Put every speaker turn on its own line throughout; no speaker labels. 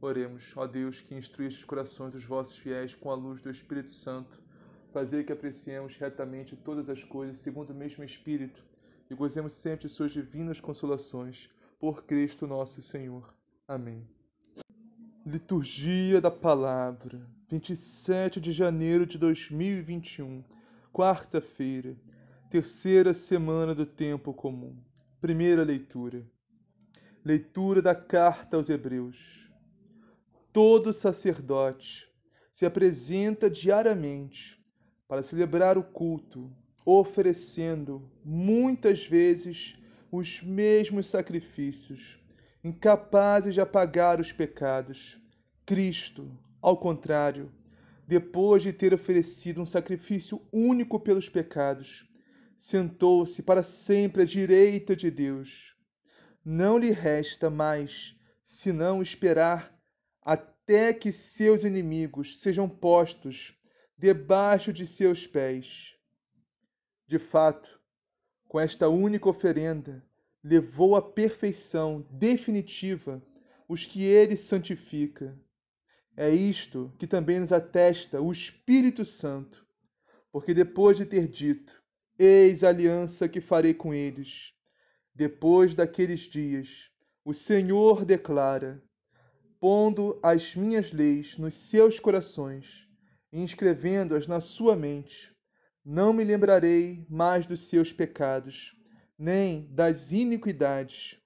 Oremos, ó Deus, que instruíste os corações dos vossos fiéis com a luz do Espírito Santo, fazer que apreciemos retamente todas as coisas segundo o mesmo Espírito e gozemos sempre de suas divinas consolações. Por Cristo nosso Senhor. Amém. Liturgia da Palavra, 27 de janeiro de 2021, quarta-feira, terceira semana do tempo comum. Primeira leitura. Leitura da carta aos Hebreus todo sacerdote se apresenta diariamente para celebrar o culto, oferecendo muitas vezes os mesmos sacrifícios, incapazes de apagar os pecados. Cristo, ao contrário, depois de ter oferecido um sacrifício único pelos pecados, sentou-se para sempre à direita de Deus. Não lhe resta mais senão esperar até que seus inimigos sejam postos debaixo de seus pés. De fato, com esta única oferenda, levou à perfeição definitiva os que ele santifica. É isto que também nos atesta o Espírito Santo, porque depois de ter dito: Eis a aliança que farei com eles, depois daqueles dias, o Senhor declara: pondo as minhas leis nos seus corações e inscrevendo-as na sua mente, não me lembrarei mais dos seus pecados, nem das iniquidades.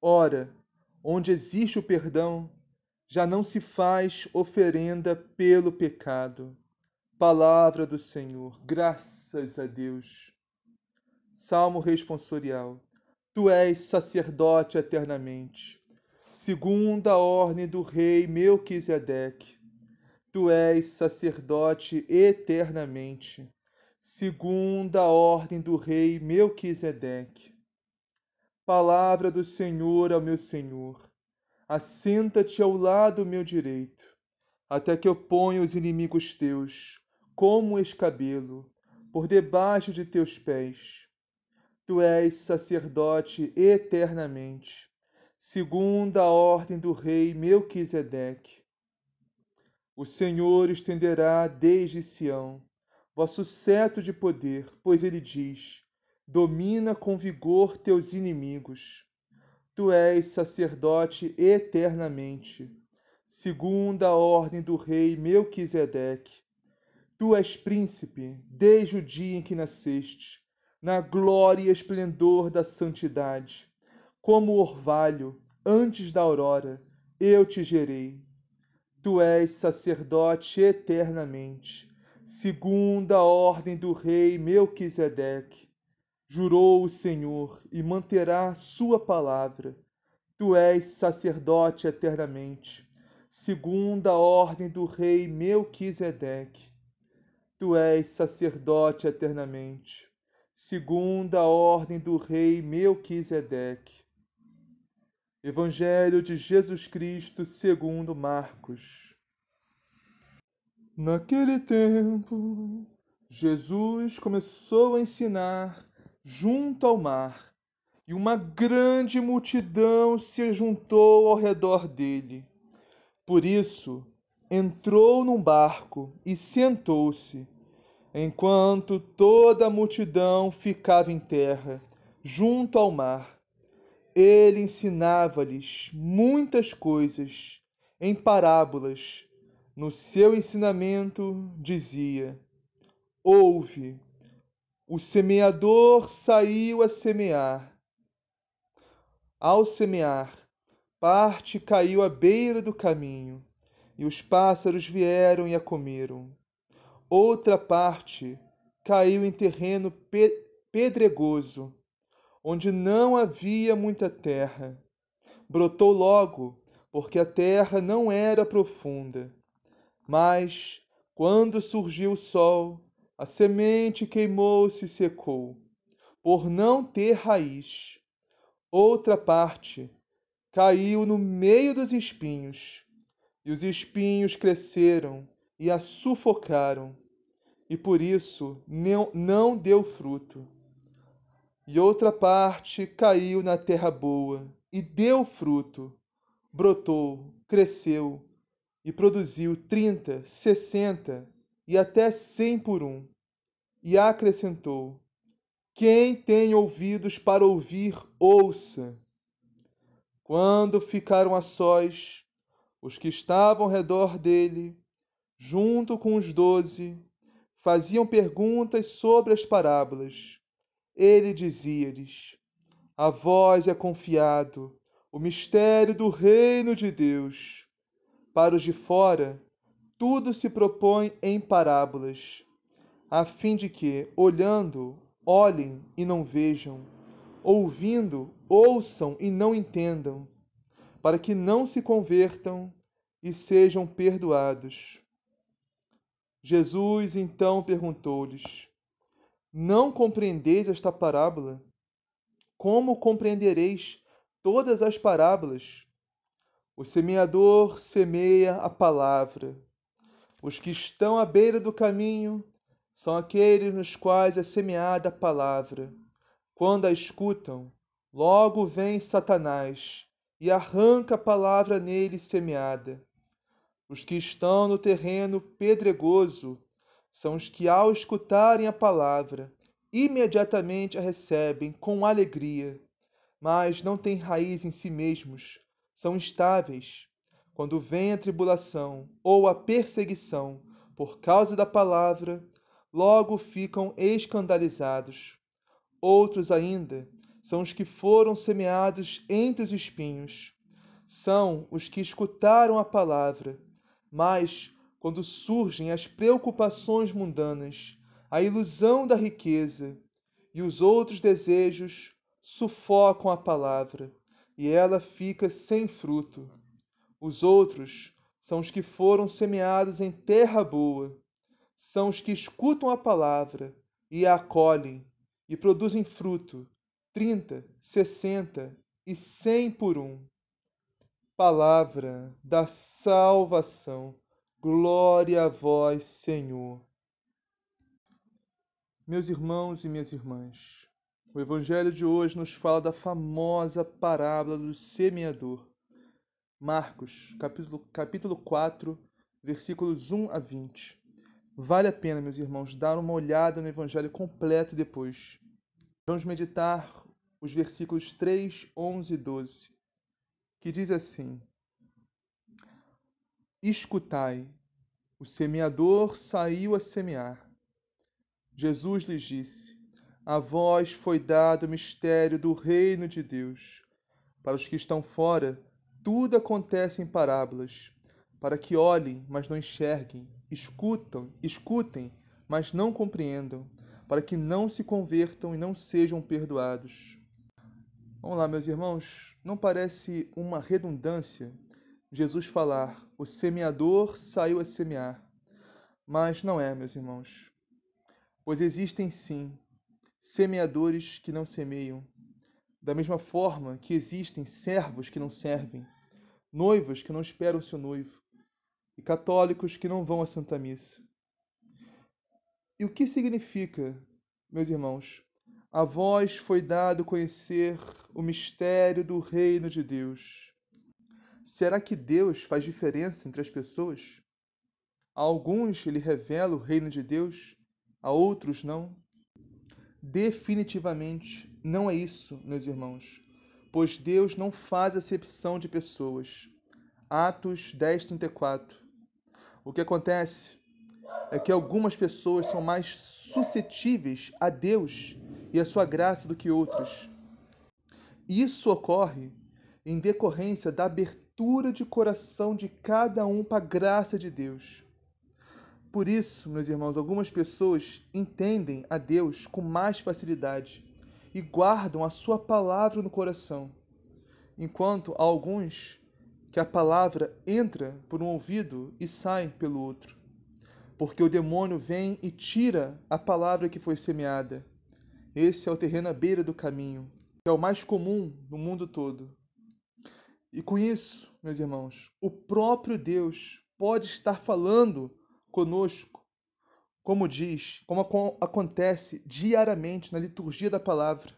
Ora, onde existe o perdão, já não se faz oferenda pelo pecado. Palavra do Senhor, graças a Deus. Salmo responsorial. Tu és sacerdote eternamente segunda ordem do rei Melquisedeque. Tu és sacerdote eternamente, segunda ordem do rei Melquisedeque. Palavra do Senhor ao meu Senhor, assenta-te ao lado meu direito, até que eu ponha os inimigos teus, como escabelo, por debaixo de teus pés. Tu és sacerdote eternamente segunda a ordem do rei Melquisedeque. O Senhor estenderá desde Sião vosso cetro de poder, pois ele diz: domina com vigor teus inimigos. Tu és sacerdote eternamente, segunda a ordem do rei Melquisedeque. Tu és príncipe desde o dia em que nasceste, na glória e esplendor da santidade como orvalho antes da aurora, eu te gerei. Tu és sacerdote eternamente, segundo a ordem do rei Melquisedeque. Jurou o Senhor e manterá sua palavra. Tu és sacerdote eternamente, segundo a ordem do rei Melquisedeque. Tu és sacerdote eternamente, segundo a ordem do rei Melquisedeque. Evangelho de Jesus Cristo segundo Marcos. Naquele tempo, Jesus começou a ensinar junto ao mar, e uma grande multidão se juntou ao redor dele. Por isso, entrou num barco e sentou-se, enquanto toda a multidão ficava em terra, junto ao mar ele ensinava-lhes muitas coisas em parábolas, no seu ensinamento dizia: Ouve, o semeador saiu a semear. Ao semear, parte caiu à beira do caminho, e os pássaros vieram e a comeram. Outra parte caiu em terreno pe pedregoso, onde não havia muita terra. Brotou logo, porque a terra não era profunda. Mas, quando surgiu o sol, a semente queimou-se e secou, por não ter raiz. Outra parte caiu no meio dos espinhos, e os espinhos cresceram e a sufocaram, e por isso não, não deu fruto. E outra parte caiu na terra boa e deu fruto, brotou, cresceu e produziu trinta, sessenta e até cem por um. E acrescentou: Quem tem ouvidos para ouvir, ouça. Quando ficaram a sós, os que estavam ao redor dele, junto com os doze, faziam perguntas sobre as parábolas. Ele dizia-lhes: A vós é confiado o mistério do reino de Deus. Para os de fora, tudo se propõe em parábolas, a fim de que, olhando, olhem e não vejam, ouvindo, ouçam e não entendam, para que não se convertam e sejam perdoados. Jesus então perguntou-lhes: Não compreendeis esta parábola? Como compreendereis todas as parábolas? O semeador semeia a palavra. Os que estão à beira do caminho são aqueles nos quais é semeada a palavra. Quando a escutam, logo vem Satanás e arranca a palavra nele semeada. Os que estão no terreno pedregoso são os que, ao escutarem a palavra, imediatamente a recebem com alegria, mas não têm raiz em si mesmos são instáveis. Quando vem a tribulação ou a perseguição por causa da palavra, logo ficam escandalizados. Outros ainda são os que foram semeados entre os espinhos. São os que escutaram a palavra, mas quando surgem as preocupações mundanas, a ilusão da riqueza e os outros desejos sufocam a palavra e ela fica sem fruto. Os outros são os que foram semeados em terra boa, são os que escutam a palavra e a acolhem e produzem fruto, trinta, sessenta e cem por um. Palavra da salvação. Glória a vós, Senhor. Meus irmãos e minhas irmãs, o evangelho de hoje nos fala da famosa parábola do semeador. Marcos, capítulo, capítulo 4, versículos 1 a 20. Vale a pena, meus irmãos, dar uma olhada no evangelho completo depois. Vamos meditar os versículos 3, 11 e 12, que diz assim: Escutai, o semeador saiu a semear. Jesus lhes disse: a vós foi dado o mistério do reino de Deus. Para os que estão fora, tudo acontece em parábolas, para que olhem, mas não enxerguem, escutam, escutem, mas não compreendam, para que não se convertam e não sejam perdoados. Vamos lá, meus irmãos, não parece uma redundância Jesus falar: o semeador saiu a semear. Mas não é, meus irmãos. Pois existem sim semeadores que não semeiam, da mesma forma que existem servos que não servem, noivos que não esperam seu noivo e católicos que não vão à Santa Missa. E o que significa, meus irmãos? A vós foi dado conhecer o mistério do reino de Deus. Será que Deus faz diferença entre as pessoas? A alguns ele revela o reino de Deus, a outros não. Definitivamente não é isso, meus irmãos, pois Deus não faz acepção de pessoas. Atos 10:34. O que acontece é que algumas pessoas são mais suscetíveis a Deus e a sua graça do que outras. Isso ocorre em decorrência da abertura de coração de cada um para a graça de Deus. Por isso, meus irmãos, algumas pessoas entendem a Deus com mais facilidade e guardam a sua palavra no coração, enquanto há alguns que a palavra entra por um ouvido e sai pelo outro. Porque o demônio vem e tira a palavra que foi semeada. Esse é o terreno à beira do caminho, que é o mais comum no mundo todo. E com isso, meus irmãos, o próprio Deus pode estar falando conosco, como diz, como acontece diariamente na liturgia da palavra.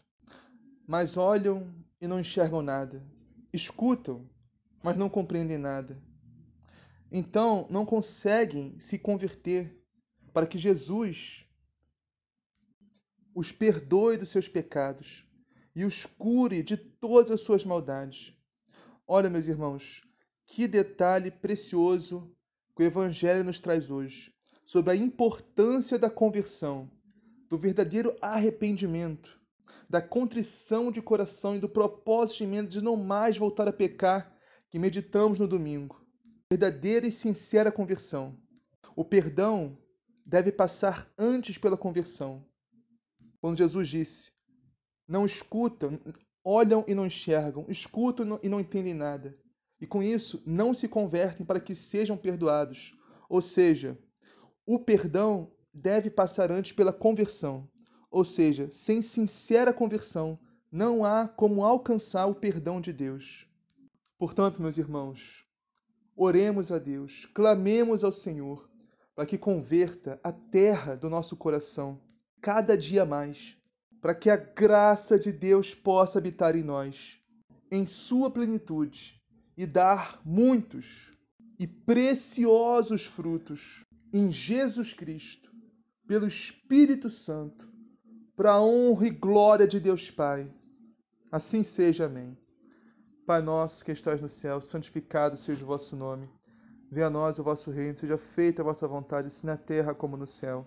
Mas olham e não enxergam nada, escutam, mas não compreendem nada. Então não conseguem se converter para que Jesus os perdoe dos seus pecados e os cure de todas as suas maldades. Olha, meus irmãos, que detalhe precioso que o Evangelho nos traz hoje sobre a importância da conversão, do verdadeiro arrependimento, da contrição de coração e do propósito de não mais voltar a pecar que meditamos no domingo. Verdadeira e sincera conversão. O perdão deve passar antes pela conversão. Quando Jesus disse: Não escutam, olham e não enxergam, escutam e não entendem nada e com isso não se convertem para que sejam perdoados. Ou seja, o perdão deve passar antes pela conversão. Ou seja, sem sincera conversão, não há como alcançar o perdão de Deus. Portanto, meus irmãos, oremos a Deus, clamemos ao Senhor para que converta a terra do nosso coração cada dia mais, para que a graça de Deus possa habitar em nós, em sua plenitude e dar muitos e preciosos frutos em Jesus Cristo, pelo Espírito Santo, para a honra e glória de Deus Pai. Assim seja, amém. Pai nosso que estás no céu, santificado seja o vosso nome. Venha a nós o vosso reino, seja feita a vossa vontade, assim na terra como no céu.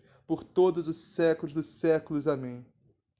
por todos os séculos dos séculos. Amém.